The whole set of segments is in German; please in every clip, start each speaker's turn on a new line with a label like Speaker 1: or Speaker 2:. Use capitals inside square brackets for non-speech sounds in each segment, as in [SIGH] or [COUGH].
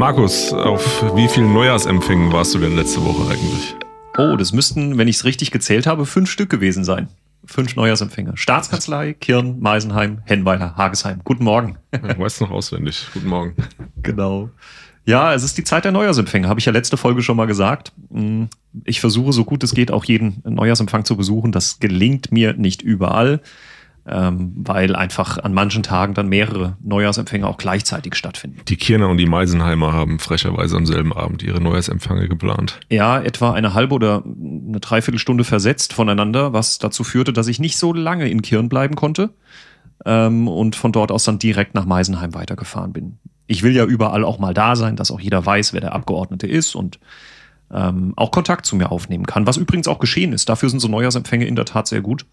Speaker 1: Markus, auf wie vielen Neujahrsempfängen warst du denn letzte Woche eigentlich?
Speaker 2: Oh, das müssten, wenn ich es richtig gezählt habe, fünf Stück gewesen sein. Fünf Neujahrsempfänge. Staatskanzlei, Kirn, Meisenheim, Hennweiler, Hagesheim. Guten Morgen.
Speaker 1: Ja, weißt noch auswendig. Guten Morgen. [LAUGHS]
Speaker 2: genau. Ja, es ist die Zeit der Neujahrsempfänge, habe ich ja letzte Folge schon mal gesagt. Hm, ich versuche so gut es geht auch jeden Neujahrsempfang zu besuchen. Das gelingt mir nicht überall ähm, weil einfach an manchen Tagen dann mehrere Neujahrsempfänge auch gleichzeitig stattfinden.
Speaker 1: Die Kirner und die Meisenheimer haben frecherweise am selben Abend ihre Neujahrsempfänge geplant.
Speaker 2: Ja, etwa eine halbe oder eine Dreiviertelstunde versetzt voneinander, was dazu führte, dass ich nicht so lange in Kirn bleiben konnte ähm, und von dort aus dann direkt nach Meisenheim weitergefahren bin. Ich will ja überall auch mal da sein, dass auch jeder weiß, wer der Abgeordnete ist und ähm, auch Kontakt zu mir aufnehmen kann, was übrigens auch geschehen ist. Dafür sind so Neujahrsempfänge in der Tat sehr gut.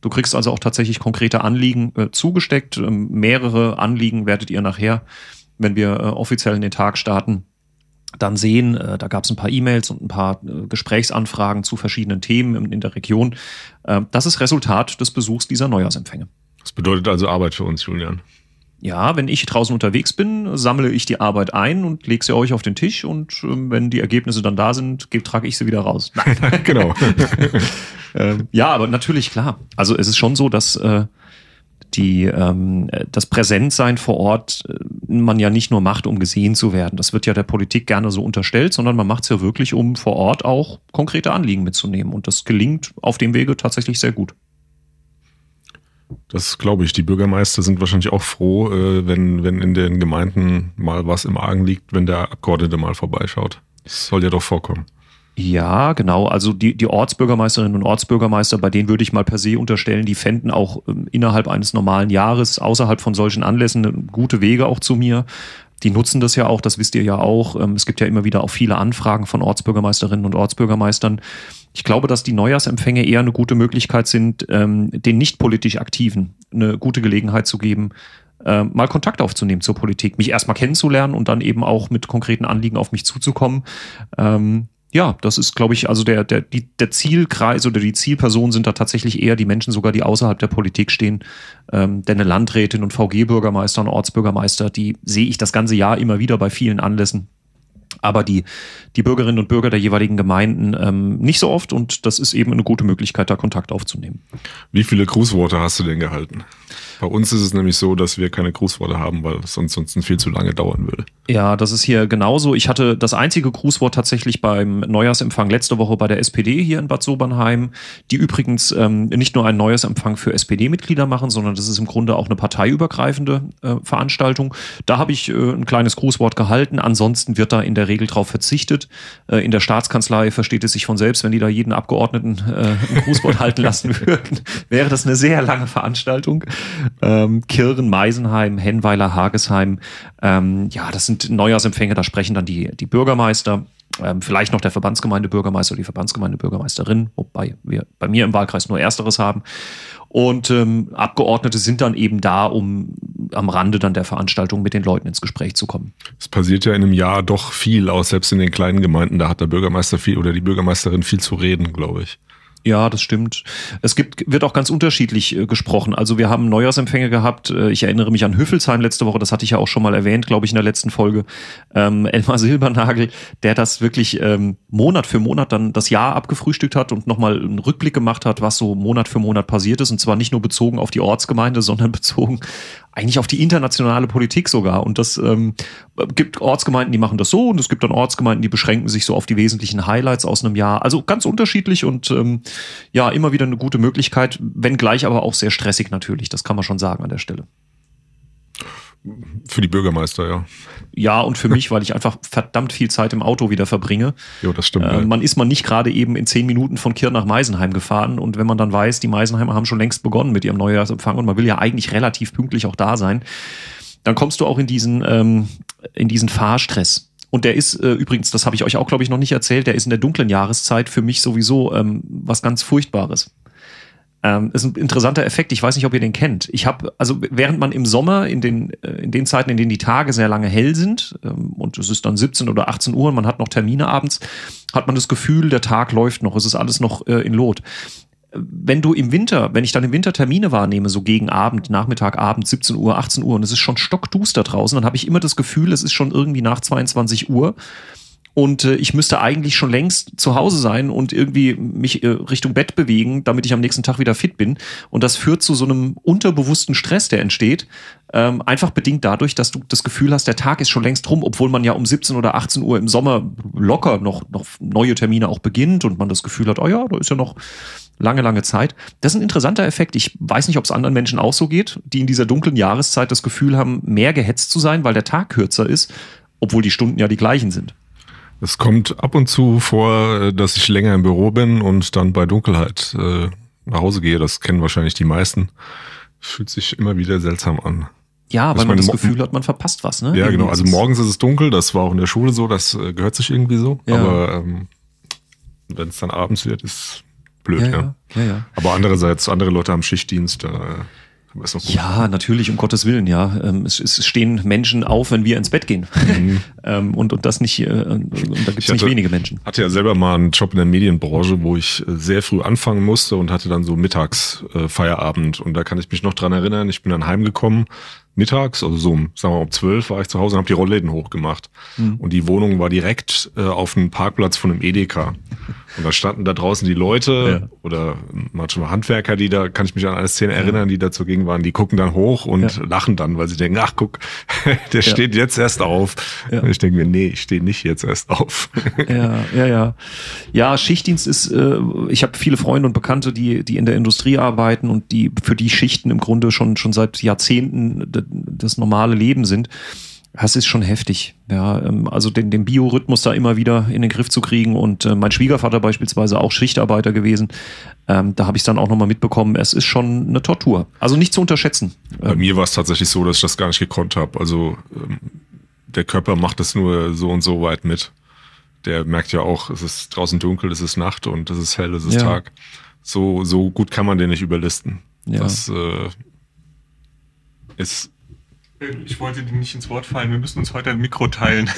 Speaker 2: Du kriegst also auch tatsächlich konkrete Anliegen äh, zugesteckt. Ähm, mehrere Anliegen werdet ihr nachher, wenn wir äh, offiziell in den Tag starten, dann sehen. Äh, da gab es ein paar E-Mails und ein paar äh, Gesprächsanfragen zu verschiedenen Themen in, in der Region. Äh, das ist Resultat des Besuchs dieser Neujahrsempfänge.
Speaker 1: Das bedeutet also Arbeit für uns, Julian.
Speaker 2: Ja, wenn ich draußen unterwegs bin, sammle ich die Arbeit ein und lege sie euch auf den Tisch und äh, wenn die Ergebnisse dann da sind, trage ich sie wieder raus.
Speaker 1: Nein. [LAUGHS] genau. [LAUGHS]
Speaker 2: ähm, ja, aber natürlich klar. Also es ist schon so, dass äh, die ähm, das Präsentsein vor Ort äh, man ja nicht nur macht, um gesehen zu werden. Das wird ja der Politik gerne so unterstellt, sondern man macht es ja wirklich, um vor Ort auch konkrete Anliegen mitzunehmen. Und das gelingt auf dem Wege tatsächlich sehr gut.
Speaker 1: Das glaube ich. Die Bürgermeister sind wahrscheinlich auch froh, äh, wenn, wenn in den Gemeinden mal was im Argen liegt, wenn der Abgeordnete mal vorbeischaut. Das soll ja doch vorkommen.
Speaker 2: Ja, genau. Also die, die Ortsbürgermeisterinnen und Ortsbürgermeister, bei denen würde ich mal per se unterstellen, die fänden auch ähm, innerhalb eines normalen Jahres, außerhalb von solchen Anlässen, gute Wege auch zu mir. Die nutzen das ja auch, das wisst ihr ja auch. Ähm, es gibt ja immer wieder auch viele Anfragen von Ortsbürgermeisterinnen und Ortsbürgermeistern. Ich glaube, dass die Neujahrsempfänge eher eine gute Möglichkeit sind, ähm, den nicht politisch Aktiven eine gute Gelegenheit zu geben, äh, mal Kontakt aufzunehmen zur Politik, mich erstmal kennenzulernen und dann eben auch mit konkreten Anliegen auf mich zuzukommen ja, das ist, glaube ich, also der, der, die, der Zielkreis oder die Zielpersonen sind da tatsächlich eher die Menschen sogar, die außerhalb der Politik stehen. Ähm, denn eine Landrätin und VG-Bürgermeister und Ortsbürgermeister, die sehe ich das ganze Jahr immer wieder bei vielen Anlässen. Aber die, die Bürgerinnen und Bürger der jeweiligen Gemeinden ähm, nicht so oft und das ist eben eine gute Möglichkeit, da Kontakt aufzunehmen.
Speaker 1: Wie viele Grußworte hast du denn gehalten? Bei uns ist es nämlich so, dass wir keine Grußworte haben, weil es sonst, sonst viel zu lange dauern würde.
Speaker 2: Ja, das ist hier genauso. Ich hatte das einzige Grußwort tatsächlich beim Neujahrsempfang letzte Woche bei der SPD hier in Bad Sobernheim, die übrigens ähm, nicht nur einen Neujahrsempfang für SPD-Mitglieder machen, sondern das ist im Grunde auch eine parteiübergreifende äh, Veranstaltung. Da habe ich äh, ein kleines Grußwort gehalten. Ansonsten wird da in der Regel darauf verzichtet. Äh, in der Staatskanzlei versteht es sich von selbst, wenn die da jeden Abgeordneten äh, ein Grußwort [LAUGHS] halten lassen würden, wäre das eine sehr lange Veranstaltung ähm, Kirchen, Meisenheim, Hennweiler, Hagesheim. Ähm, ja, das sind Neujahrsempfänge, da sprechen dann die, die Bürgermeister, ähm, vielleicht noch der Verbandsgemeindebürgermeister oder die Verbandsgemeindebürgermeisterin, wobei wir bei mir im Wahlkreis nur Ersteres haben. Und ähm, Abgeordnete sind dann eben da, um am Rande dann der Veranstaltung mit den Leuten ins Gespräch zu kommen.
Speaker 1: Es passiert ja in einem Jahr doch viel, auch selbst in den kleinen Gemeinden, da hat der Bürgermeister viel oder die Bürgermeisterin viel zu reden, glaube ich.
Speaker 2: Ja, das stimmt. Es gibt, wird auch ganz unterschiedlich äh, gesprochen. Also wir haben Neujahrsempfänge gehabt. Äh, ich erinnere mich an Hüffelsheim letzte Woche, das hatte ich ja auch schon mal erwähnt, glaube ich, in der letzten Folge. Ähm, [LAUGHS] Elmar Silbernagel, der das wirklich ähm, Monat für Monat dann das Jahr abgefrühstückt hat und nochmal einen Rückblick gemacht hat, was so Monat für Monat passiert ist. Und zwar nicht nur bezogen auf die Ortsgemeinde, sondern [LAUGHS] bezogen eigentlich auf die internationale Politik sogar. Und das ähm, gibt Ortsgemeinden, die machen das so und es gibt dann Ortsgemeinden, die beschränken sich so auf die wesentlichen Highlights aus einem Jahr. Also ganz unterschiedlich und ähm, ja, immer wieder eine gute Möglichkeit, wenngleich aber auch sehr stressig natürlich, das kann man schon sagen an der Stelle.
Speaker 1: Für die Bürgermeister, ja.
Speaker 2: Ja, und für mich, weil ich einfach verdammt viel Zeit im Auto wieder verbringe.
Speaker 1: Ja, das stimmt.
Speaker 2: Äh, man ist man nicht gerade eben in zehn Minuten von Kirn nach Meisenheim gefahren. Und wenn man dann weiß, die Meisenheimer haben schon längst begonnen mit ihrem Neujahrsempfang und man will ja eigentlich relativ pünktlich auch da sein, dann kommst du auch in diesen, ähm, in diesen Fahrstress. Und der ist äh, übrigens, das habe ich euch auch, glaube ich, noch nicht erzählt, der ist in der dunklen Jahreszeit für mich sowieso ähm, was ganz Furchtbares. Ähm, ist ein interessanter Effekt. Ich weiß nicht, ob ihr den kennt. Ich habe, also während man im Sommer in den, äh, in den Zeiten, in denen die Tage sehr lange hell sind, ähm, und es ist dann 17 oder 18 Uhr und man hat noch Termine abends, hat man das Gefühl, der Tag läuft noch, es ist alles noch äh, in Lot. wenn du im Winter, wenn ich dann im Winter Termine wahrnehme, so gegen Abend, Nachmittag, Abend, 17 Uhr, 18 Uhr und es ist schon stockduster draußen, dann habe ich immer das Gefühl, es ist schon irgendwie nach 22 Uhr und äh, ich müsste eigentlich schon längst zu Hause sein und irgendwie mich äh, Richtung Bett bewegen, damit ich am nächsten Tag wieder fit bin. Und das führt zu so einem unterbewussten Stress, der entsteht. Ähm, einfach bedingt dadurch, dass du das Gefühl hast, der Tag ist schon längst rum, obwohl man ja um 17 oder 18 Uhr im Sommer locker noch, noch neue Termine auch beginnt und man das Gefühl hat, oh ja, da ist ja noch lange, lange Zeit. Das ist ein interessanter Effekt. Ich weiß nicht, ob es anderen Menschen auch so geht, die in dieser dunklen Jahreszeit das Gefühl haben, mehr gehetzt zu sein, weil der Tag kürzer ist, obwohl die Stunden ja die gleichen sind.
Speaker 1: Es kommt ab und zu vor, dass ich länger im Büro bin und dann bei Dunkelheit äh, nach Hause gehe. Das kennen wahrscheinlich die meisten. Fühlt sich immer wieder seltsam an.
Speaker 2: Ja, weil man das Gefühl hat, man verpasst was, ne?
Speaker 1: Ja, genau. Also morgens ist es dunkel, das war auch in der Schule so, das äh, gehört sich irgendwie so. Ja. Aber ähm, wenn es dann abends wird, ist blöd, ja. ja. ja. ja, Aber andererseits, andere Leute haben Schichtdienst, da
Speaker 2: ja, natürlich, um Gottes Willen, ja. Ähm, es, es, stehen Menschen auf, wenn wir ins Bett gehen. Mhm. [LAUGHS] Ähm, und, und das nicht, äh, und da gibt es nicht wenige Menschen.
Speaker 1: hatte ja selber mal einen Job in der Medienbranche, wo ich äh, sehr früh anfangen musste und hatte dann so mittags äh, Feierabend. Und da kann ich mich noch dran erinnern, ich bin dann heimgekommen, mittags, also so um, sagen wir mal, um zwölf war ich zu Hause und habe die Rollläden hochgemacht. Mhm. Und die Wohnung war direkt äh, auf dem Parkplatz von einem Edeka. Und da standen da draußen die Leute ja. oder manchmal Handwerker, die da, kann ich mich an eine Szene ja. erinnern, die da zugegen waren, die gucken dann hoch und ja. lachen dann, weil sie denken, ach guck, [LAUGHS] der steht jetzt erst auf. Und ich denke mir, nee, ich stehe nicht jetzt erst auf.
Speaker 2: Ja, ja, ja. Ja, Schichtdienst ist, äh, ich habe viele Freunde und Bekannte, die, die in der Industrie arbeiten und die für die Schichten im Grunde schon, schon seit Jahrzehnten das normale Leben sind. Das ist schon heftig. Ja, ähm, also den, den Biorhythmus da immer wieder in den Griff zu kriegen. Und äh, mein Schwiegervater beispielsweise auch Schichtarbeiter gewesen. Ähm, da habe ich es dann auch nochmal mitbekommen. Es ist schon eine Tortur. Also nicht zu unterschätzen.
Speaker 1: Bei ähm, mir war es tatsächlich so, dass ich das gar nicht gekonnt habe. Also ähm, der Körper macht das nur so und so weit mit. Der merkt ja auch, es ist draußen dunkel, es ist Nacht und es ist hell, es ist ja. Tag. So, so gut kann man den nicht überlisten. Ja. Das äh, ist
Speaker 3: ich wollte dir nicht ins Wort fallen, wir müssen uns heute ein Mikro teilen.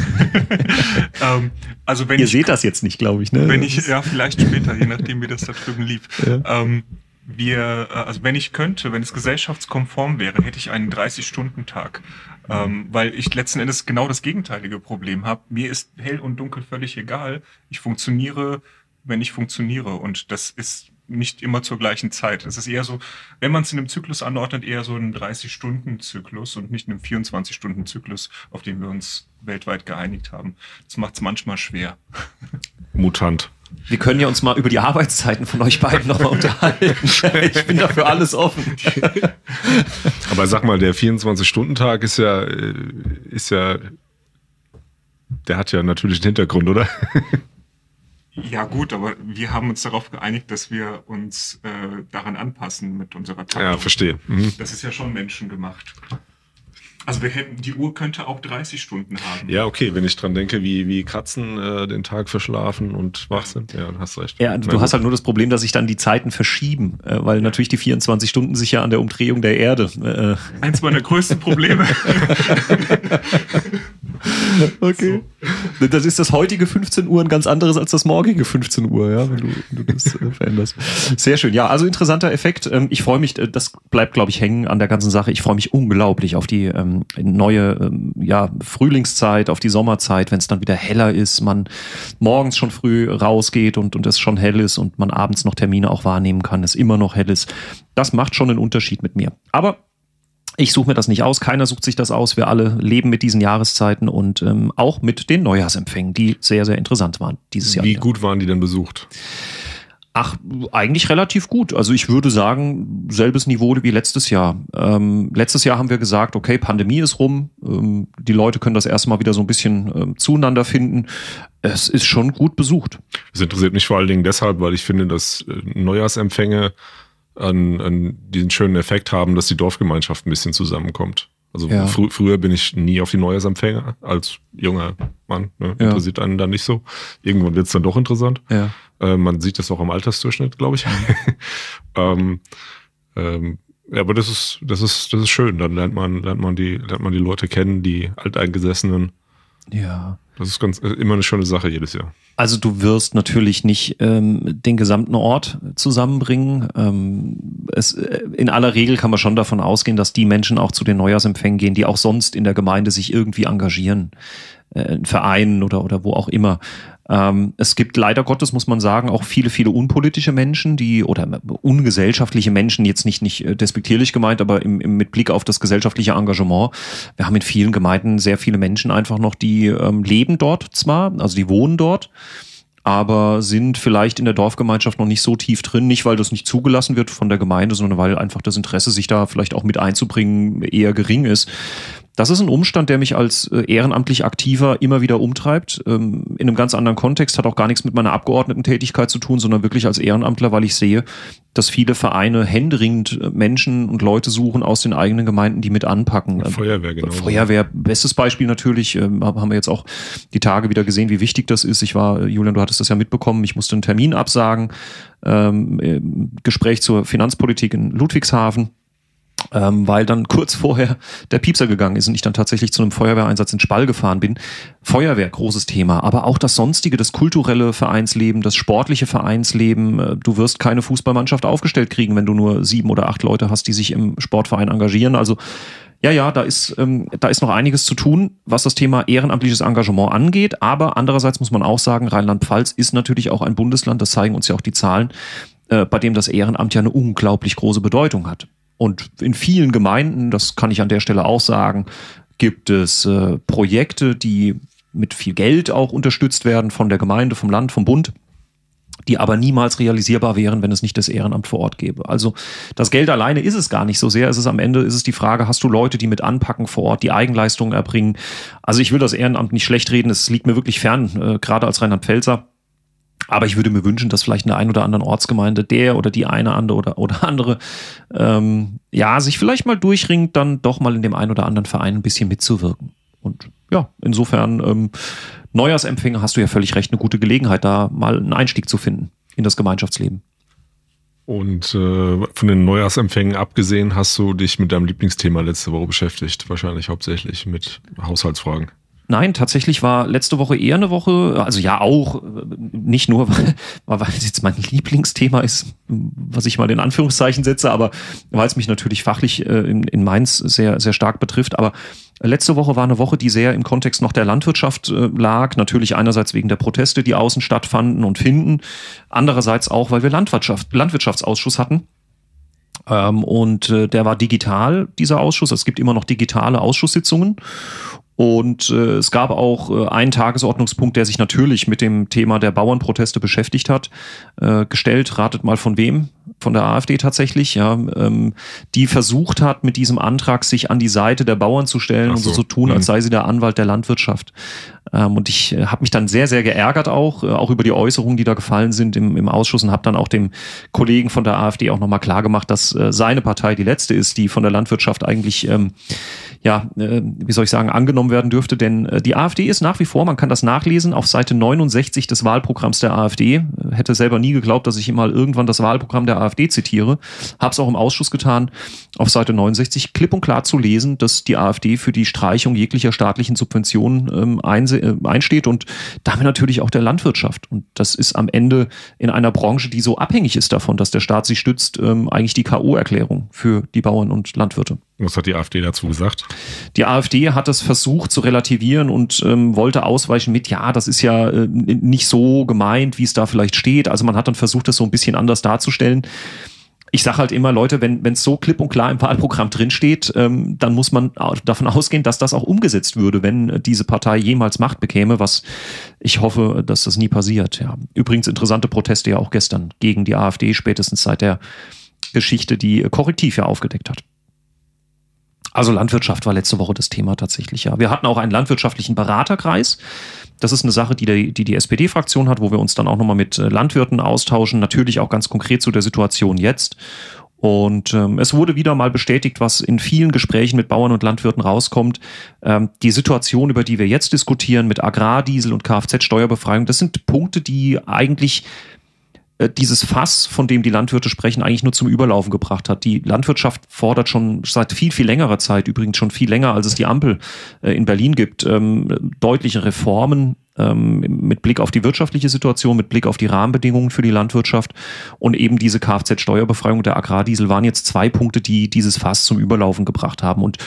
Speaker 3: [LAUGHS]
Speaker 2: ähm, also wenn Ihr ich, seht das jetzt nicht, glaube ich, ne?
Speaker 3: Wenn ich, ja, vielleicht später, je nachdem, wie das da drüben lief. Ja. Ähm, wir, äh, also wenn ich könnte, wenn es gesellschaftskonform wäre, hätte ich einen 30-Stunden-Tag. Ähm, weil ich letzten Endes genau das gegenteilige Problem habe. Mir ist hell und dunkel völlig egal. Ich funktioniere, wenn ich funktioniere. Und das ist nicht immer zur gleichen Zeit. Es ist eher so, wenn man es in einem Zyklus anordnet, eher so ein 30-Stunden-Zyklus und nicht einem 24-Stunden-Zyklus, auf den wir uns weltweit geeinigt haben. Das macht es manchmal schwer.
Speaker 1: Mutant.
Speaker 2: Wir können ja uns mal über die Arbeitszeiten von euch beiden nochmal unterhalten. [LAUGHS] Ich bin dafür alles offen.
Speaker 1: Aber sag mal, der 24-Stunden-Tag ist ja, äh, ist ja, der hat ja natürlich einen Hintergrund, oder?
Speaker 3: Ja gut, aber wir haben uns darauf geeinigt, dass wir uns äh, daran anpassen mit unserer Taktung.
Speaker 1: Ja, verstehe. Mhm.
Speaker 3: Das ist ja schon menschengemacht. Also wir hätten, die Uhr könnte auch 30 Stunden haben.
Speaker 1: Ja, okay, wenn ich dran denke, wie, wie Katzen äh, den Tag verschlafen und wach sind. Ja, du hast recht.
Speaker 2: Ja, du Na, hast halt nur das Problem, dass sich dann die Zeiten verschieben, äh, weil natürlich die 24 Stunden sich ja an der Umdrehung der Erde.
Speaker 3: Äh, Eins meiner größten Probleme. [LAUGHS] [LAUGHS] [LAUGHS]
Speaker 2: okay. So. Das ist das heutige 15 Uhr ein ganz anderes als das morgige 15 Uhr, ja, wenn du, wenn du das äh, veränderst. Sehr schön. Ja, also interessanter Effekt. Ähm, ich freue mich, äh, das bleibt, glaube ich, hängen an der ganzen Sache. Ich freue mich unglaublich auf die ähm, neue ähm, ja, Frühlingszeit, auf die Sommerzeit, wenn es dann wieder heller ist, man morgens schon früh rausgeht und, und es schon hell ist und man abends noch Termine auch wahrnehmen kann, es immer noch hell ist. Das macht schon einen Unterschied mit mir. Aber ich suche mir das nicht aus, keiner sucht sich das aus. Wir alle leben mit diesen Jahreszeiten und ähm, auch mit den Neujahrsempfängen, die sehr, sehr interessant waren dieses Jahr.
Speaker 1: Wie wieder. gut waren die denn besucht?
Speaker 2: Ach, eigentlich relativ gut. Also ich würde sagen, selbes Niveau wie letztes Jahr. Ähm, letztes Jahr haben wir gesagt, okay, Pandemie ist rum, ähm, die Leute können das erstmal wieder so ein bisschen ähm, zueinander finden. Es ist schon gut besucht.
Speaker 1: Es interessiert mich vor allen Dingen deshalb, weil ich finde, dass äh, Neujahrsempfänge an, an diesen schönen Effekt haben, dass die Dorfgemeinschaft ein bisschen zusammenkommt. Also ja. fr früher bin ich nie auf die Neujahrsempfänger als junger Mann. Ne? Ja. Interessiert einen dann nicht so. Irgendwann wird es dann doch interessant. Ja. Äh, man sieht das auch am Altersdurchschnitt, glaube ich. [LAUGHS] ähm, ähm, ja, aber das ist, das ist, das ist schön. Dann lernt man, lernt man die, lernt man die Leute kennen, die Alteingesessenen.
Speaker 2: Ja.
Speaker 1: Das ist ganz immer eine schöne Sache jedes Jahr.
Speaker 2: Also du wirst natürlich nicht ähm, den gesamten Ort zusammenbringen. Ähm, es, äh, in aller Regel kann man schon davon ausgehen, dass die Menschen auch zu den Neujahrsempfängen gehen, die auch sonst in der Gemeinde sich irgendwie engagieren, äh, in Vereinen oder oder wo auch immer. Ähm, es gibt leider Gottes, muss man sagen, auch viele, viele unpolitische Menschen, die oder ungesellschaftliche Menschen, jetzt nicht, nicht äh, despektierlich gemeint, aber im, im, mit Blick auf das gesellschaftliche Engagement. Wir haben in vielen Gemeinden sehr viele Menschen einfach noch, die ähm, leben dort zwar, also die wohnen dort aber sind vielleicht in der Dorfgemeinschaft noch nicht so tief drin, nicht weil das nicht zugelassen wird von der Gemeinde, sondern weil einfach das Interesse, sich da vielleicht auch mit einzubringen, eher gering ist. Das ist ein Umstand, der mich als äh, ehrenamtlich Aktiver immer wieder umtreibt. Ähm, in einem ganz anderen Kontext, hat auch gar nichts mit meiner Abgeordnetentätigkeit zu tun, sondern wirklich als Ehrenamtler, weil ich sehe, dass viele Vereine händeringend äh, Menschen und Leute suchen aus den eigenen Gemeinden, die mit anpacken.
Speaker 1: Feuerwehr, genau.
Speaker 2: Feuerwehr, bestes Beispiel natürlich, ähm, haben wir jetzt auch die Tage wieder gesehen, wie wichtig das ist. Ich war, Julian, du hattest das ja mitbekommen, ich musste einen Termin absagen, ähm, Gespräch zur Finanzpolitik in Ludwigshafen ähm, weil dann kurz vorher der Piepser gegangen ist und ich dann tatsächlich zu einem Feuerwehreinsatz in Spall gefahren bin. Feuerwehr, großes Thema, aber auch das sonstige, das kulturelle Vereinsleben, das sportliche Vereinsleben. Äh, du wirst keine Fußballmannschaft aufgestellt kriegen, wenn du nur sieben oder acht Leute hast, die sich im Sportverein engagieren. Also ja, ja, da ist, ähm, da ist noch einiges zu tun, was das Thema ehrenamtliches Engagement angeht. Aber andererseits muss man auch sagen, Rheinland-Pfalz ist natürlich auch ein Bundesland, das zeigen uns ja auch die Zahlen, äh, bei dem das Ehrenamt ja eine unglaublich große Bedeutung hat. Und in vielen Gemeinden, das kann ich an der Stelle auch sagen, gibt es äh, Projekte, die mit viel Geld auch unterstützt werden von der Gemeinde, vom Land, vom Bund, die aber niemals realisierbar wären, wenn es nicht das Ehrenamt vor Ort gäbe. Also das Geld alleine ist es gar nicht so sehr. Es ist am Ende ist es die Frage, hast du Leute, die mit anpacken vor Ort, die Eigenleistungen erbringen? Also ich will das Ehrenamt nicht schlecht reden, es liegt mir wirklich fern, äh, gerade als Rheinland-Pfälzer. Aber ich würde mir wünschen, dass vielleicht in der einen oder anderen Ortsgemeinde der oder die eine andere oder, oder andere ähm, ja sich vielleicht mal durchringt, dann doch mal in dem einen oder anderen Verein ein bisschen mitzuwirken. Und ja, insofern ähm, Neujahrsempfänger hast du ja völlig recht, eine gute Gelegenheit, da mal einen Einstieg zu finden in das Gemeinschaftsleben.
Speaker 1: Und äh, von den Neujahrsempfängen abgesehen, hast du dich mit deinem Lieblingsthema letzte Woche beschäftigt, wahrscheinlich hauptsächlich mit Haushaltsfragen.
Speaker 2: Nein, tatsächlich war letzte Woche eher eine Woche, also ja auch, nicht nur, [LAUGHS] weil, weil es jetzt mein Lieblingsthema ist, was ich mal in Anführungszeichen setze, aber weil es mich natürlich fachlich äh, in, in Mainz sehr, sehr stark betrifft. Aber letzte Woche war eine Woche, die sehr im Kontext noch der Landwirtschaft äh, lag. Natürlich einerseits wegen der Proteste, die außen stattfanden und finden. Andererseits auch, weil wir Landwirtschaft, Landwirtschaftsausschuss hatten. Ähm, und äh, der war digital, dieser Ausschuss. Es gibt immer noch digitale Ausschusssitzungen. Und äh, es gab auch äh, einen Tagesordnungspunkt, der sich natürlich mit dem Thema der Bauernproteste beschäftigt hat. Äh, gestellt, ratet mal von wem? Von der AfD tatsächlich, ja, ähm, die versucht hat, mit diesem Antrag sich an die Seite der Bauern zu stellen so. und so zu tun, als mhm. sei sie der Anwalt der Landwirtschaft. Ähm, und ich äh, habe mich dann sehr, sehr geärgert auch, äh, auch über die Äußerungen, die da gefallen sind im, im Ausschuss und habe dann auch dem Kollegen von der AfD auch nochmal klargemacht, dass äh, seine Partei die letzte ist, die von der Landwirtschaft eigentlich, ähm, ja, äh, wie soll ich sagen, angenommen werden dürfte. Denn äh, die AfD ist nach wie vor, man kann das nachlesen, auf Seite 69 des Wahlprogramms der AfD. Äh, hätte selber nie geglaubt, dass ich mal irgendwann das Wahlprogramm der AfD zitiere. Habe es auch im Ausschuss getan, auf Seite 69 klipp und klar zu lesen, dass die AfD für die Streichung jeglicher staatlichen Subventionen ähm, äh, einsteht und damit natürlich auch der Landwirtschaft. Und das ist am Ende in einer Branche, die so abhängig ist davon, dass der Staat sich stützt, ähm, eigentlich die K.O.-Erklärung für die Bauern und Landwirte.
Speaker 1: Was hat die AfD dazu gesagt?
Speaker 2: Die AfD hat es versucht zu relativieren und ähm, wollte ausweichen mit, ja, das ist ja äh, nicht so gemeint, wie es da vielleicht steht. Also man hat dann versucht, das so ein bisschen anders darzustellen ich sage halt immer, Leute, wenn es so klipp und klar im Wahlprogramm drinsteht, ähm, dann muss man davon ausgehen, dass das auch umgesetzt würde, wenn diese Partei jemals Macht bekäme, was ich hoffe, dass das nie passiert. Ja. Übrigens interessante Proteste ja auch gestern gegen die AfD, spätestens seit der Geschichte, die Korrektiv ja aufgedeckt hat. Also Landwirtschaft war letzte Woche das Thema tatsächlich, ja. Wir hatten auch einen landwirtschaftlichen Beraterkreis. Das ist eine Sache, die die, die, SPD-Fraktion hat, wo wir uns dann auch nochmal mit äh, Landwirten austauschen, natürlich auch ganz konkret zu der Situation jetzt. Und ähm, es wurde wieder mal bestätigt, was in vielen Gesprächen mit Bauern und Landwirten rauskommt. Ähm, die Situation, über die wir jetzt diskutieren, mit Agrardiesel und Kfz-Steuerbefreiung, das sind Punkte, die eigentlich dieses Fass, von dem die Landwirte sprechen, eigentlich nur zum Überlaufen gebracht hat. Die Landwirtschaft fordert schon seit viel, viel längerer Zeit, übrigens schon viel länger, als es die Ampel äh, in Berlin gibt, ähm, deutliche Reformen ähm, mit Blick auf die wirtschaftliche Situation, mit Blick auf die Rahmenbedingungen für die Landwirtschaft und eben diese Kfz-Steuerbefreiung der Agrardiesel waren jetzt zwei Punkte, die dieses Fass zum Überlaufen gebracht haben. Und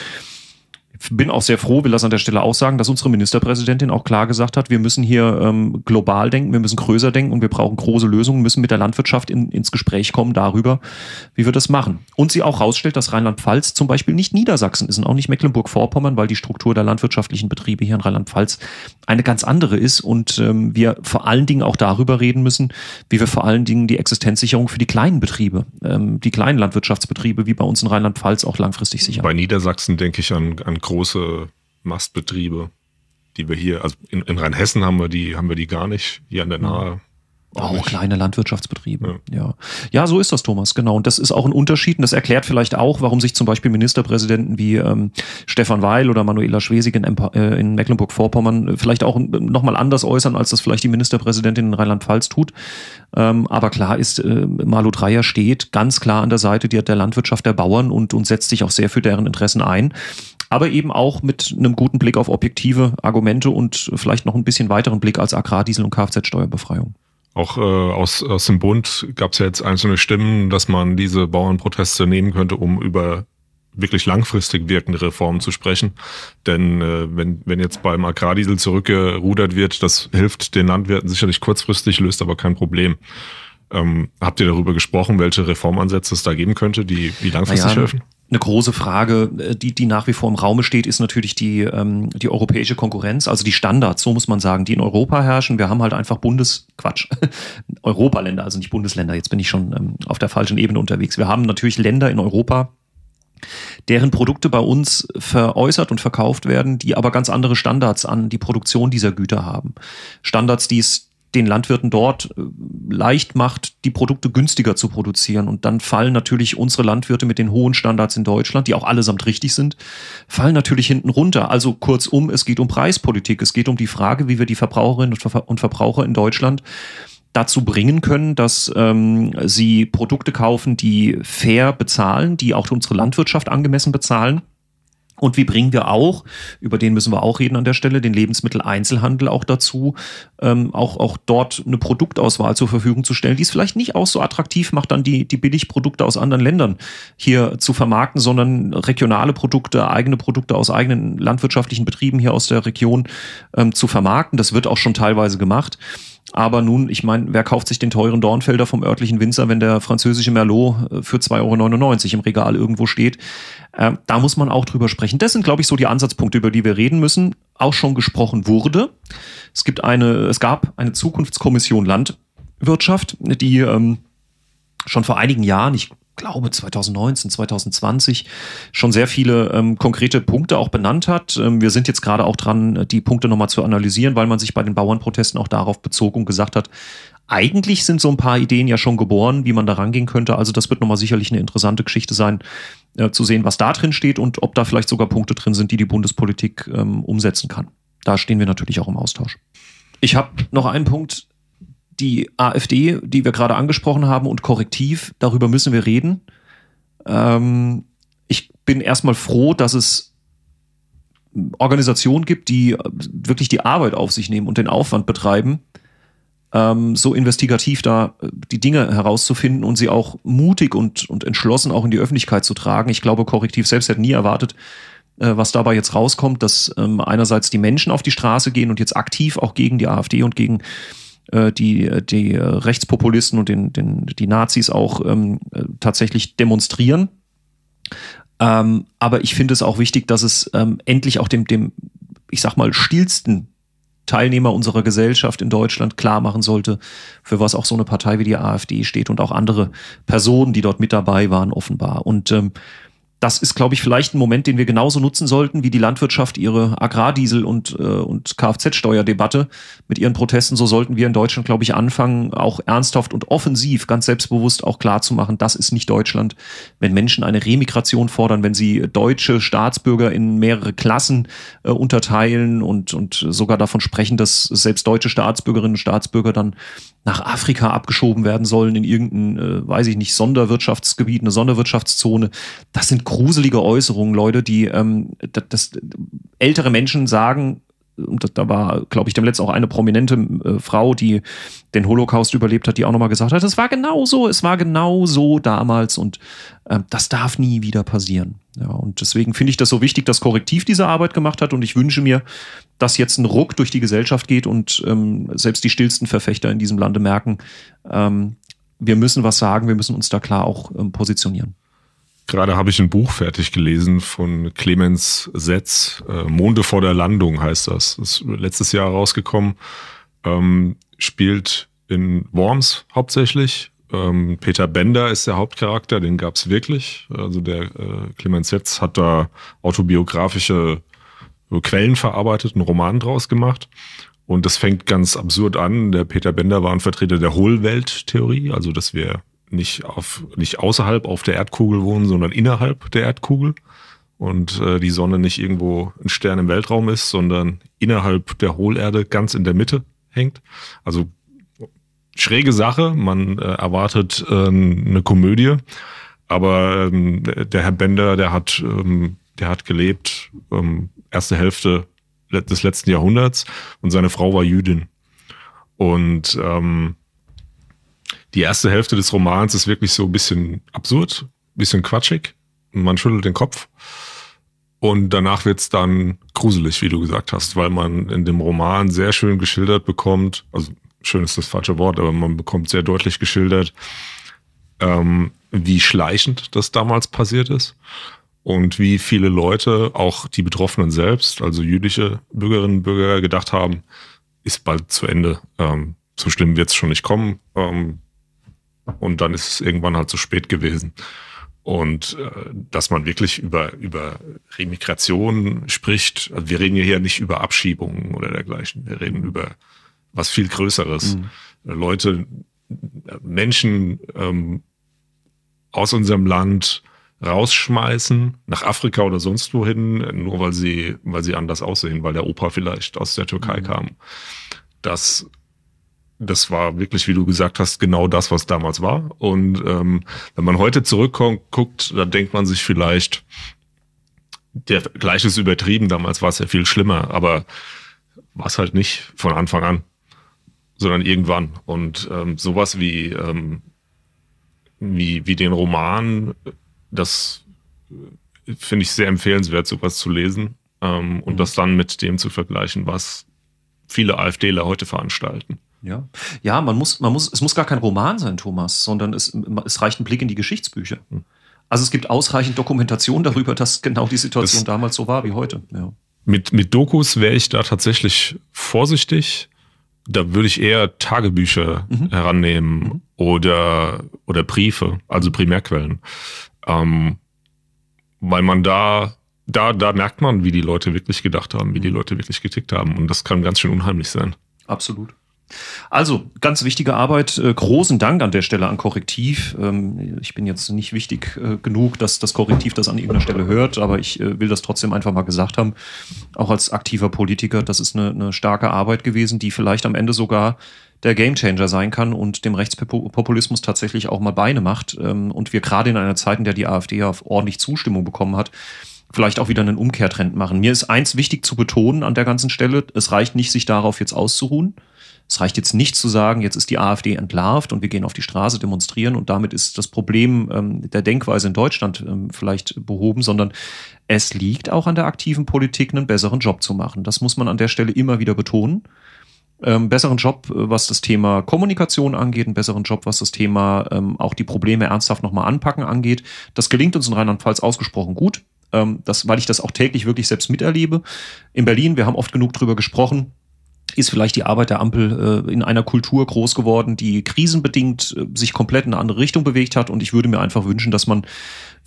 Speaker 2: bin auch sehr froh, will das an der Stelle auch sagen, dass unsere Ministerpräsidentin auch klar gesagt hat, wir müssen hier ähm, global denken, wir müssen größer denken und wir brauchen große Lösungen, müssen mit der Landwirtschaft in, ins Gespräch kommen darüber, wie wir das machen. Und sie auch rausstellt, dass Rheinland-Pfalz zum Beispiel nicht Niedersachsen ist und auch nicht Mecklenburg-Vorpommern, weil die Struktur der landwirtschaftlichen Betriebe hier in Rheinland-Pfalz eine ganz andere ist und ähm, wir vor allen Dingen auch darüber reden müssen, wie wir vor allen Dingen die Existenzsicherung für die kleinen Betriebe, ähm, die kleinen Landwirtschaftsbetriebe wie bei uns in Rheinland-Pfalz auch langfristig sichern.
Speaker 1: Bei Niedersachsen denke ich an, an große Mastbetriebe, die wir hier, also in, in Rheinhessen haben wir die, haben wir die gar nicht, hier an der Nahe.
Speaker 2: Auch kleine Landwirtschaftsbetriebe. Ja. ja. Ja, so ist das, Thomas, genau. Und das ist auch ein Unterschied. Und das erklärt vielleicht auch, warum sich zum Beispiel Ministerpräsidenten wie ähm, Stefan Weil oder Manuela Schwesig in, äh, in Mecklenburg-Vorpommern vielleicht auch nochmal anders äußern, als das vielleicht die Ministerpräsidentin in Rheinland-Pfalz tut. Ähm, aber klar ist, äh, Malu Dreyer steht ganz klar an der Seite der, der Landwirtschaft der Bauern und, und setzt sich auch sehr für deren Interessen ein aber eben auch mit einem guten Blick auf objektive Argumente und vielleicht noch ein bisschen weiteren Blick als Agrardiesel und Kfz-Steuerbefreiung.
Speaker 1: Auch äh, aus, aus dem Bund gab es ja jetzt einzelne Stimmen, dass man diese Bauernproteste nehmen könnte, um über wirklich langfristig wirkende Reformen zu sprechen. Denn äh, wenn, wenn jetzt beim Agrardiesel zurückgerudert wird, das hilft den Landwirten sicherlich kurzfristig, löst aber kein Problem. Ähm, habt ihr darüber gesprochen, welche Reformansätze es da geben könnte, die, die langfristig naja, helfen?
Speaker 2: Eine große Frage, äh, die, die nach wie vor im Raume steht, ist natürlich die, ähm, die europäische Konkurrenz, also die Standards, so muss man sagen, die in Europa herrschen. Wir haben halt einfach Bundes, Quatsch, [LAUGHS] Europaländer, also nicht Bundesländer, jetzt bin ich schon ähm, auf der falschen Ebene unterwegs. Wir haben natürlich Länder in Europa, deren Produkte bei uns veräußert und verkauft werden, die aber ganz andere Standards an die Produktion dieser Güter haben. Standards, die es den Landwirten dort äh, leicht macht, die Produkte günstiger zu produzieren. Und dann fallen natürlich unsere Landwirte mit den hohen Standards in Deutschland, die auch allesamt richtig sind, fallen natürlich hinten runter. Also kurzum, es geht um Preispolitik. Es geht um die Frage, wie wir die Verbraucherinnen und Verbraucher in Deutschland dazu bringen können, dass ähm, sie Produkte kaufen, die fair bezahlen, die auch unsere Landwirtschaft angemessen bezahlen und wie bringen wir auch, über den müssen wir auch reden an der Stelle, den Lebensmitteleinzelhandel auch dazu, ähm, auch, auch dort eine Produktauswahl zur Verfügung zu stellen, die es vielleicht nicht auch so attraktiv macht, dann die, die Billigprodukte aus anderen Ländern hier zu vermarkten, sondern regionale Produkte, eigene Produkte aus eigenen landwirtschaftlichen Betrieben hier aus der Region ähm, zu vermarkten. Das wird auch schon teilweise gemacht. Aber nun, ich meine, wer kauft sich den teuren Dornfelder vom örtlichen Winzer, wenn der französische Merlot äh, für 2,99 Euro im Regal irgendwo steht? Äh, da muss man auch drüber sprechen. Das sind, glaube ich, so die Ansatzpunkte, über die wir reden müssen. Auch schon gesprochen wurde. Es gibt eine, es gab eine Zukunftskommission Landwirtschaft, die ähm, schon vor einigen Jahren, ich glaube 2019, 2020 schon sehr viele ähm, konkrete Punkte auch benannt hat. Ähm, wir sind jetzt gerade auch dran, die Punkte nochmal zu analysieren, weil man sich bei den Bauernprotesten auch darauf bezog und gesagt hat, eigentlich sind so ein paar Ideen ja schon geboren, wie man da rangehen könnte. Also das wird nochmal sicherlich eine interessante Geschichte sein, äh, zu sehen, was da drin steht und ob da vielleicht sogar Punkte drin sind, die die Bundespolitik ähm, umsetzen kann. Da stehen wir natürlich auch im Austausch. Ich habe noch einen Punkt, die AfD, die wir gerade angesprochen haben, und Korrektiv, darüber müssen wir reden. Ähm, ich bin erstmal froh, dass es Organisationen gibt, die wirklich die Arbeit auf sich nehmen und den Aufwand betreiben, ähm, so investigativ da äh, die Dinge herauszufinden und sie auch mutig und, und entschlossen auch in die Öffentlichkeit zu tragen. Ich glaube, Korrektiv selbst hätte nie erwartet, äh, was dabei jetzt rauskommt, dass ähm, einerseits die Menschen auf die Straße gehen und jetzt aktiv auch gegen die AfD und gegen die, die Rechtspopulisten und den, den, die Nazis auch ähm, tatsächlich demonstrieren. Ähm, aber ich finde es auch wichtig, dass es ähm, endlich auch dem, dem, ich sag mal, stillsten Teilnehmer unserer Gesellschaft in Deutschland klar machen sollte, für was auch so eine Partei wie die AfD steht und auch andere Personen, die dort mit dabei waren, offenbar. Und ähm, das ist, glaube ich, vielleicht ein Moment, den wir genauso nutzen sollten, wie die Landwirtschaft ihre Agrardiesel- und, äh, und Kfz-Steuerdebatte mit ihren Protesten. So sollten wir in Deutschland, glaube ich, anfangen, auch ernsthaft und offensiv, ganz selbstbewusst auch klar zu machen, das ist nicht Deutschland. Wenn Menschen eine Remigration fordern, wenn sie deutsche Staatsbürger in mehrere Klassen äh, unterteilen und, und sogar davon sprechen, dass selbst deutsche Staatsbürgerinnen und Staatsbürger dann nach Afrika abgeschoben werden sollen in irgendein, äh, weiß ich nicht, Sonderwirtschaftsgebiet, eine Sonderwirtschaftszone. Das sind gruselige Äußerungen, Leute, die ähm, das, das, ältere Menschen sagen, und da war, glaube ich, dem letzten auch eine prominente äh, Frau, die den Holocaust überlebt hat, die auch nochmal gesagt hat, es war genau so, es war genau so damals und äh, das darf nie wieder passieren. Ja, und deswegen finde ich das so wichtig, dass Korrektiv diese Arbeit gemacht hat und ich wünsche mir, dass jetzt ein Ruck durch die Gesellschaft geht und ähm, selbst die stillsten Verfechter in diesem Lande merken, ähm, wir müssen was sagen, wir müssen uns da klar auch ähm, positionieren.
Speaker 1: Gerade habe ich ein Buch fertig gelesen von Clemens Setz. Äh, Monde vor der Landung heißt das. Das ist letztes Jahr rausgekommen. Ähm, spielt in Worms hauptsächlich. Ähm, Peter Bender ist der Hauptcharakter, den gab es wirklich. Also der äh, Clemens Setz hat da autobiografische Quellen verarbeitet, einen Roman draus gemacht. Und das fängt ganz absurd an. Der Peter Bender war ein Vertreter der Hohlwelttheorie, also dass wir nicht auf nicht außerhalb auf der Erdkugel wohnen, sondern innerhalb der Erdkugel. Und äh, die Sonne nicht irgendwo ein Stern im Weltraum ist, sondern innerhalb der Hohlerde ganz in der Mitte hängt. Also schräge Sache, man äh, erwartet äh, eine Komödie, aber ähm, der Herr Bender, der hat ähm, der hat gelebt ähm, erste Hälfte des letzten Jahrhunderts. Und seine Frau war Jüdin. Und ähm, die erste Hälfte des Romans ist wirklich so ein bisschen absurd, ein bisschen quatschig. Man schüttelt den Kopf. Und danach wird's dann gruselig, wie du gesagt hast, weil man in dem Roman sehr schön geschildert bekommt, also schön ist das falsche Wort, aber man bekommt sehr deutlich geschildert, ähm, wie schleichend das damals passiert ist und wie viele Leute, auch die Betroffenen selbst, also jüdische Bürgerinnen und Bürger, gedacht haben, ist bald zu Ende. Ähm, so schlimm wird's schon nicht kommen. Ähm, und dann ist es irgendwann halt zu spät gewesen. Und äh, dass man wirklich über, über Remigration spricht, also wir reden hier nicht über Abschiebungen oder dergleichen, wir reden über was viel Größeres. Mhm. Leute, Menschen ähm, aus unserem Land rausschmeißen, nach Afrika oder sonst wohin, nur weil sie, weil sie anders aussehen, weil der Opa vielleicht aus der Türkei mhm. kam. Das das war wirklich, wie du gesagt hast, genau das, was damals war. Und ähm, wenn man heute zurückguckt, dann denkt man sich vielleicht, der Vergleich ist übertrieben, damals war es ja viel schlimmer, aber war es halt nicht von Anfang an, sondern irgendwann. Und ähm, sowas wie, ähm, wie, wie den Roman, das finde ich sehr empfehlenswert, sowas zu lesen ähm, und mhm. das dann mit dem zu vergleichen, was viele AfDler heute veranstalten.
Speaker 2: Ja, ja, man muss, man muss, es muss gar kein Roman sein, Thomas, sondern es, es reicht ein Blick in die Geschichtsbücher. Hm. Also es gibt ausreichend Dokumentation darüber, dass genau die Situation das damals so war wie heute. Ja.
Speaker 1: Mit, mit Dokus wäre ich da tatsächlich vorsichtig. Da würde ich eher Tagebücher mhm. herannehmen mhm. oder, oder Briefe, also Primärquellen. Ähm, weil man da, da, da merkt man, wie die Leute wirklich gedacht haben, wie die mhm. Leute wirklich getickt haben. Und das kann ganz schön unheimlich sein.
Speaker 2: Absolut. Also, ganz wichtige Arbeit. Äh, großen Dank an der Stelle an Korrektiv. Ähm, ich bin jetzt nicht wichtig äh, genug, dass das Korrektiv das an irgendeiner Stelle hört, aber ich äh, will das trotzdem einfach mal gesagt haben. Auch als aktiver Politiker, das ist eine, eine starke Arbeit gewesen, die vielleicht am Ende sogar der Gamechanger sein kann und dem Rechtspopulismus tatsächlich auch mal Beine macht. Ähm, und wir gerade in einer Zeit, in der die AfD ja ordentlich Zustimmung bekommen hat, vielleicht auch wieder einen Umkehrtrend machen. Mir ist eins wichtig zu betonen an der ganzen Stelle. Es reicht nicht, sich darauf jetzt auszuruhen es reicht jetzt nicht zu sagen, jetzt ist die AfD entlarvt und wir gehen auf die Straße demonstrieren und damit ist das Problem ähm, der Denkweise in Deutschland ähm, vielleicht behoben, sondern es liegt auch an der aktiven Politik, einen besseren Job zu machen. Das muss man an der Stelle immer wieder betonen. Ähm, besseren Job, äh, was das Thema Kommunikation angeht, einen besseren Job, was das Thema ähm, auch die Probleme ernsthaft nochmal anpacken angeht. Das gelingt uns in Rheinland-Pfalz ausgesprochen gut, ähm, das, weil ich das auch täglich wirklich selbst miterlebe. In Berlin, wir haben oft genug drüber gesprochen, ist vielleicht die Arbeit der Ampel äh, in einer Kultur groß geworden, die krisenbedingt äh, sich komplett in eine andere Richtung bewegt hat. Und ich würde mir einfach wünschen, dass man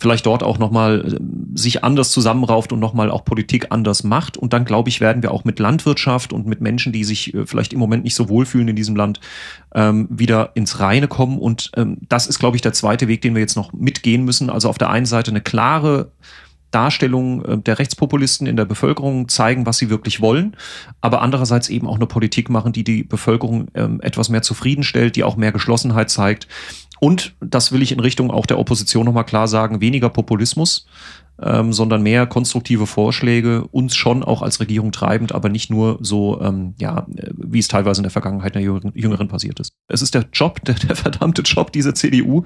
Speaker 2: vielleicht dort auch nochmal äh, sich anders zusammenrauft und nochmal auch Politik anders macht. Und dann, glaube ich, werden wir auch mit Landwirtschaft und mit Menschen, die sich äh, vielleicht im Moment nicht so wohlfühlen in diesem Land, ähm, wieder ins Reine kommen. Und ähm, das ist, glaube ich, der zweite Weg, den wir jetzt noch mitgehen müssen. Also auf der einen Seite eine klare Darstellung äh, der Rechtspopulisten in der Bevölkerung zeigen, was sie wirklich wollen, aber andererseits eben auch eine Politik machen, die die Bevölkerung ähm, etwas mehr zufriedenstellt, die auch mehr Geschlossenheit zeigt. Und das will ich in Richtung auch der Opposition nochmal klar sagen, weniger Populismus, ähm, sondern mehr konstruktive Vorschläge, uns schon auch als Regierung treibend, aber nicht nur so, ähm, ja, wie es teilweise in der Vergangenheit der Jüngeren, Jüngeren passiert ist. Es ist der Job, [LAUGHS] der, der verdammte Job dieser CDU,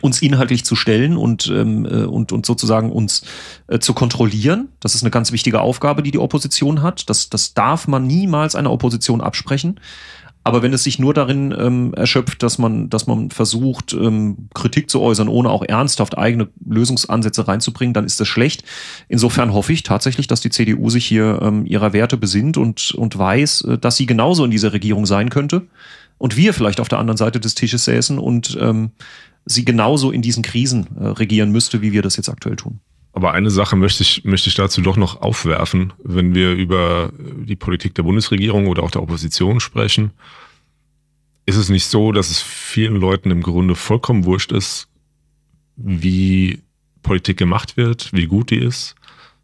Speaker 2: uns inhaltlich zu stellen und, ähm, äh, und, und sozusagen uns äh, zu kontrollieren. Das ist eine ganz wichtige Aufgabe, die die Opposition hat. Das, das darf man niemals einer Opposition absprechen. Aber wenn es sich nur darin ähm, erschöpft, dass man, dass man versucht, ähm, Kritik zu äußern, ohne auch ernsthaft eigene Lösungsansätze reinzubringen, dann ist das schlecht. Insofern hoffe ich tatsächlich, dass die CDU sich hier ähm, ihrer Werte besinnt und, und weiß, äh, dass sie genauso in dieser Regierung sein könnte. Und wir vielleicht auf der anderen Seite des Tisches säßen und ähm, sie genauso in diesen Krisen äh, regieren müsste, wie wir das jetzt aktuell tun.
Speaker 1: Aber eine Sache möchte ich, möchte ich dazu doch noch aufwerfen, wenn wir über die Politik der Bundesregierung oder auch der Opposition sprechen. Ist es nicht so, dass es vielen Leuten im Grunde vollkommen wurscht ist, wie Politik gemacht wird, wie gut die ist,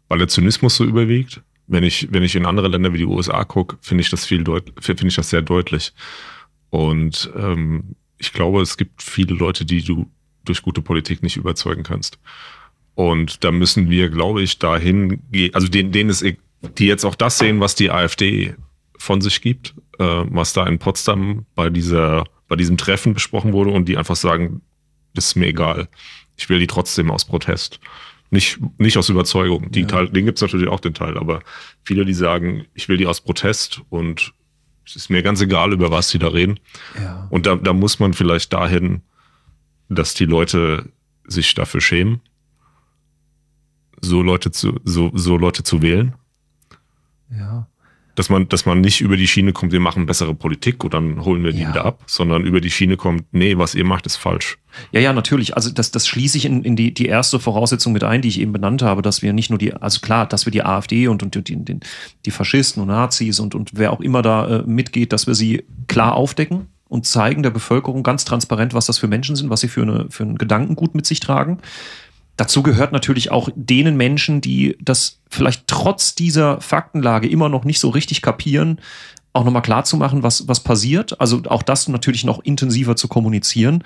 Speaker 1: weil der Zynismus so überwiegt? Wenn ich, wenn ich in andere Länder wie die USA gucke, finde ich das viel deut finde ich das sehr deutlich. Und ähm, ich glaube, es gibt viele Leute, die du durch gute Politik nicht überzeugen kannst. Und da müssen wir, glaube ich, dahin gehen, also denen, denen ist, die jetzt auch das sehen, was die AfD von sich gibt, äh, was da in Potsdam bei dieser, bei diesem Treffen besprochen wurde und die einfach sagen, das ist mir egal. Ich will die trotzdem aus Protest. Nicht, nicht aus Überzeugung. Die ja. Teil, den gibt's natürlich auch den Teil, aber viele, die sagen, ich will die aus Protest und ist mir ganz egal, über was sie da reden. Ja. Und da, da muss man vielleicht dahin, dass die Leute sich dafür schämen, so Leute zu, so, so Leute zu wählen.
Speaker 2: Ja
Speaker 1: dass man, dass man nicht über die Schiene kommt, wir machen bessere Politik und dann holen wir die ja. wieder ab, sondern über die Schiene kommt, nee, was ihr macht, ist falsch.
Speaker 2: Ja, ja, natürlich. Also das, das schließe ich in, in die, die erste Voraussetzung mit ein, die ich eben benannt habe, dass wir nicht nur die, also klar, dass wir die AfD und, und die, die, die Faschisten und Nazis und, und wer auch immer da äh, mitgeht, dass wir sie klar aufdecken und zeigen der Bevölkerung ganz transparent, was das für Menschen sind, was sie für, eine, für ein Gedankengut mit sich tragen. Dazu gehört natürlich auch denen Menschen, die das vielleicht trotz dieser Faktenlage immer noch nicht so richtig kapieren, auch nochmal klar zu machen, was, was passiert. Also auch das natürlich noch intensiver zu kommunizieren.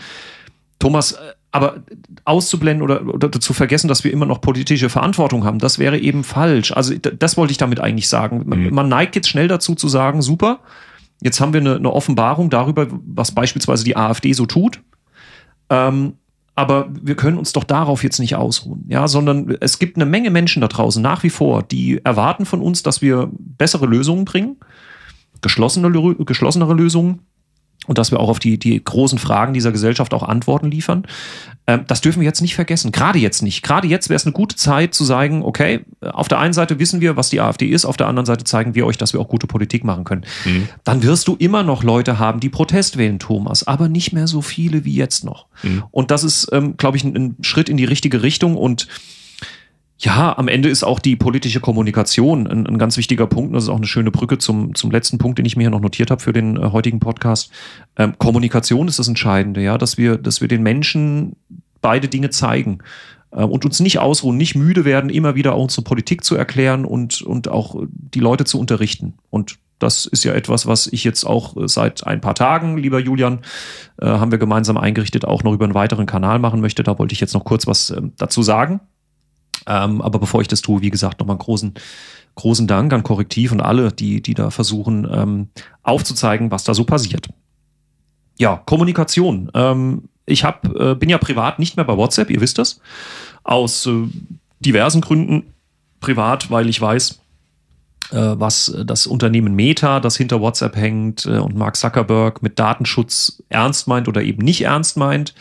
Speaker 2: Thomas, äh, aber auszublenden oder, oder zu vergessen, dass wir immer noch politische Verantwortung haben, das wäre eben falsch. Also das wollte ich damit eigentlich sagen. Man, mhm. man neigt jetzt schnell dazu zu sagen, super, jetzt haben wir eine, eine Offenbarung darüber, was beispielsweise die AfD so tut. Ähm, aber wir können uns doch darauf jetzt nicht ausruhen, ja, sondern es gibt eine Menge Menschen da draußen nach wie vor, die erwarten von uns, dass wir bessere Lösungen bringen, geschlossene, geschlossenere Lösungen und dass wir auch auf die, die großen Fragen dieser Gesellschaft auch Antworten liefern. Ähm, das dürfen wir jetzt nicht vergessen. Gerade jetzt nicht. Gerade jetzt wäre es eine gute Zeit zu sagen, okay, auf der einen Seite wissen wir, was die AfD ist, auf der anderen Seite zeigen wir euch, dass wir auch gute Politik machen können. Mhm. Dann wirst du immer noch Leute haben, die Protest wählen, Thomas, aber nicht mehr so viele wie jetzt noch. Mhm. Und das ist, ähm, glaube ich, ein, ein Schritt in die richtige Richtung und ja, am Ende ist auch die politische Kommunikation ein, ein, ganz wichtiger Punkt. Das ist auch eine schöne Brücke zum, zum letzten Punkt, den ich mir hier noch notiert habe für den äh, heutigen Podcast. Ähm, Kommunikation ist das Entscheidende, ja, dass wir, dass wir den Menschen beide Dinge zeigen äh, und uns nicht ausruhen, nicht müde werden, immer wieder auch unsere Politik zu erklären und, und auch die Leute zu unterrichten. Und das ist ja etwas, was ich jetzt auch äh, seit ein paar Tagen, lieber Julian, äh, haben wir gemeinsam eingerichtet, auch noch über einen weiteren Kanal machen möchte. Da wollte ich jetzt noch kurz was äh, dazu sagen. Ähm, aber bevor ich das tue, wie gesagt, nochmal einen großen, großen Dank an Korrektiv und alle, die, die da versuchen ähm, aufzuzeigen, was da so passiert. Ja, Kommunikation. Ähm, ich hab, äh, bin ja privat nicht mehr bei WhatsApp, ihr wisst das. Aus äh, diversen Gründen. Privat, weil ich weiß, äh, was das Unternehmen Meta, das hinter WhatsApp hängt äh, und Mark Zuckerberg mit Datenschutz ernst meint oder eben nicht ernst meint.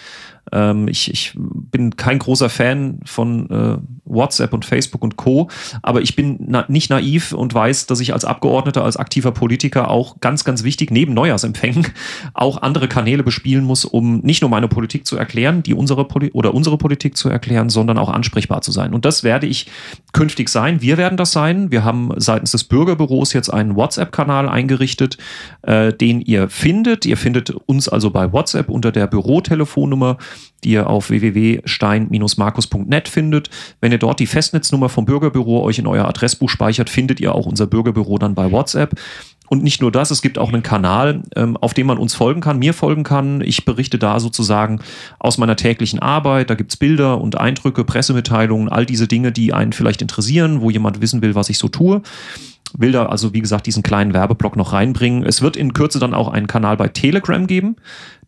Speaker 2: Ähm, ich, ich bin kein großer Fan von äh, WhatsApp und Facebook und Co. Aber ich bin na nicht naiv und weiß, dass ich als Abgeordneter, als aktiver Politiker auch ganz, ganz wichtig, neben Neujahrsempfängen, [LAUGHS] auch andere Kanäle bespielen muss, um nicht nur meine Politik zu erklären, die unsere Poli oder unsere Politik zu erklären, sondern auch ansprechbar zu sein. Und das werde ich künftig sein. Wir werden das sein. Wir haben seitens des Bürgerbüros jetzt einen WhatsApp-Kanal eingerichtet, äh, den ihr findet. Ihr findet uns also bei WhatsApp unter der Bürotelefonnummer die ihr auf www.stein-markus.net findet. Wenn ihr dort die Festnetznummer vom Bürgerbüro euch in euer Adressbuch speichert, findet ihr auch unser Bürgerbüro dann bei WhatsApp. Und nicht nur das, es gibt auch einen Kanal, ähm, auf dem man uns folgen kann, mir folgen kann. Ich berichte da sozusagen aus meiner täglichen Arbeit. Da gibt's Bilder und Eindrücke, Pressemitteilungen, all diese Dinge, die einen vielleicht interessieren, wo jemand wissen will, was ich so tue will da also, wie gesagt, diesen kleinen Werbeblock noch reinbringen. Es wird in Kürze dann auch einen Kanal bei Telegram geben.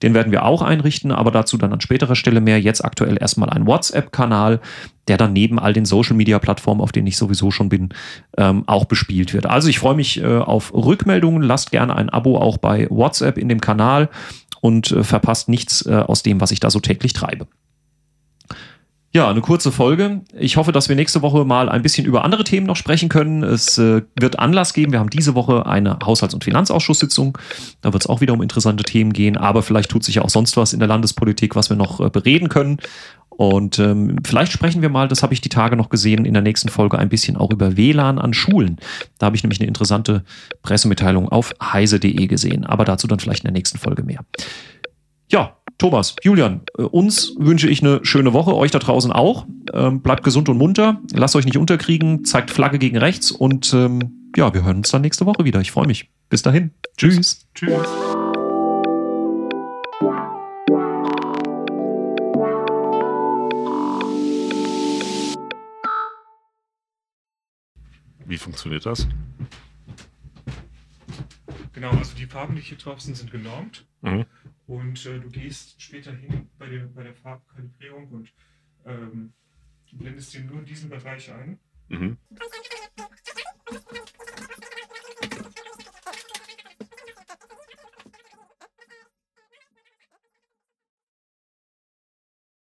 Speaker 2: Den werden wir auch einrichten, aber dazu dann an späterer Stelle mehr. Jetzt aktuell erstmal ein WhatsApp-Kanal, der dann neben all den Social-Media-Plattformen, auf denen ich sowieso schon bin, ähm, auch bespielt wird. Also ich freue mich äh, auf Rückmeldungen. Lasst gerne ein Abo auch bei WhatsApp in dem Kanal und äh, verpasst nichts äh, aus dem, was ich da so täglich treibe. Ja, eine kurze Folge. Ich hoffe, dass wir nächste Woche mal ein bisschen über andere Themen noch sprechen können. Es äh, wird Anlass geben. Wir haben diese Woche eine Haushalts- und Finanzausschusssitzung. Da wird es auch wieder um interessante Themen gehen. Aber vielleicht tut sich ja auch sonst was in der Landespolitik, was wir noch äh, bereden können. Und ähm, vielleicht sprechen wir mal, das habe ich die Tage noch gesehen, in der nächsten Folge ein bisschen auch über WLAN an Schulen. Da habe ich nämlich eine interessante Pressemitteilung auf heise.de gesehen. Aber dazu dann vielleicht in der nächsten Folge mehr. Ja, Thomas, Julian, äh, uns wünsche ich eine schöne Woche, euch da draußen auch. Ähm, bleibt gesund und munter, lasst euch nicht unterkriegen, zeigt Flagge gegen rechts und ähm, ja, wir hören uns dann nächste Woche wieder. Ich freue mich. Bis dahin. Tschüss. Tschüss.
Speaker 1: Wie funktioniert das?
Speaker 3: Genau, also die Farben, die hier drauf sind, sind genormt. Mhm. Und äh, du gehst später hin bei der, bei der Farbkalibrierung und ähm, blendest dir nur diesen Bereich ein. Mhm. [LAUGHS]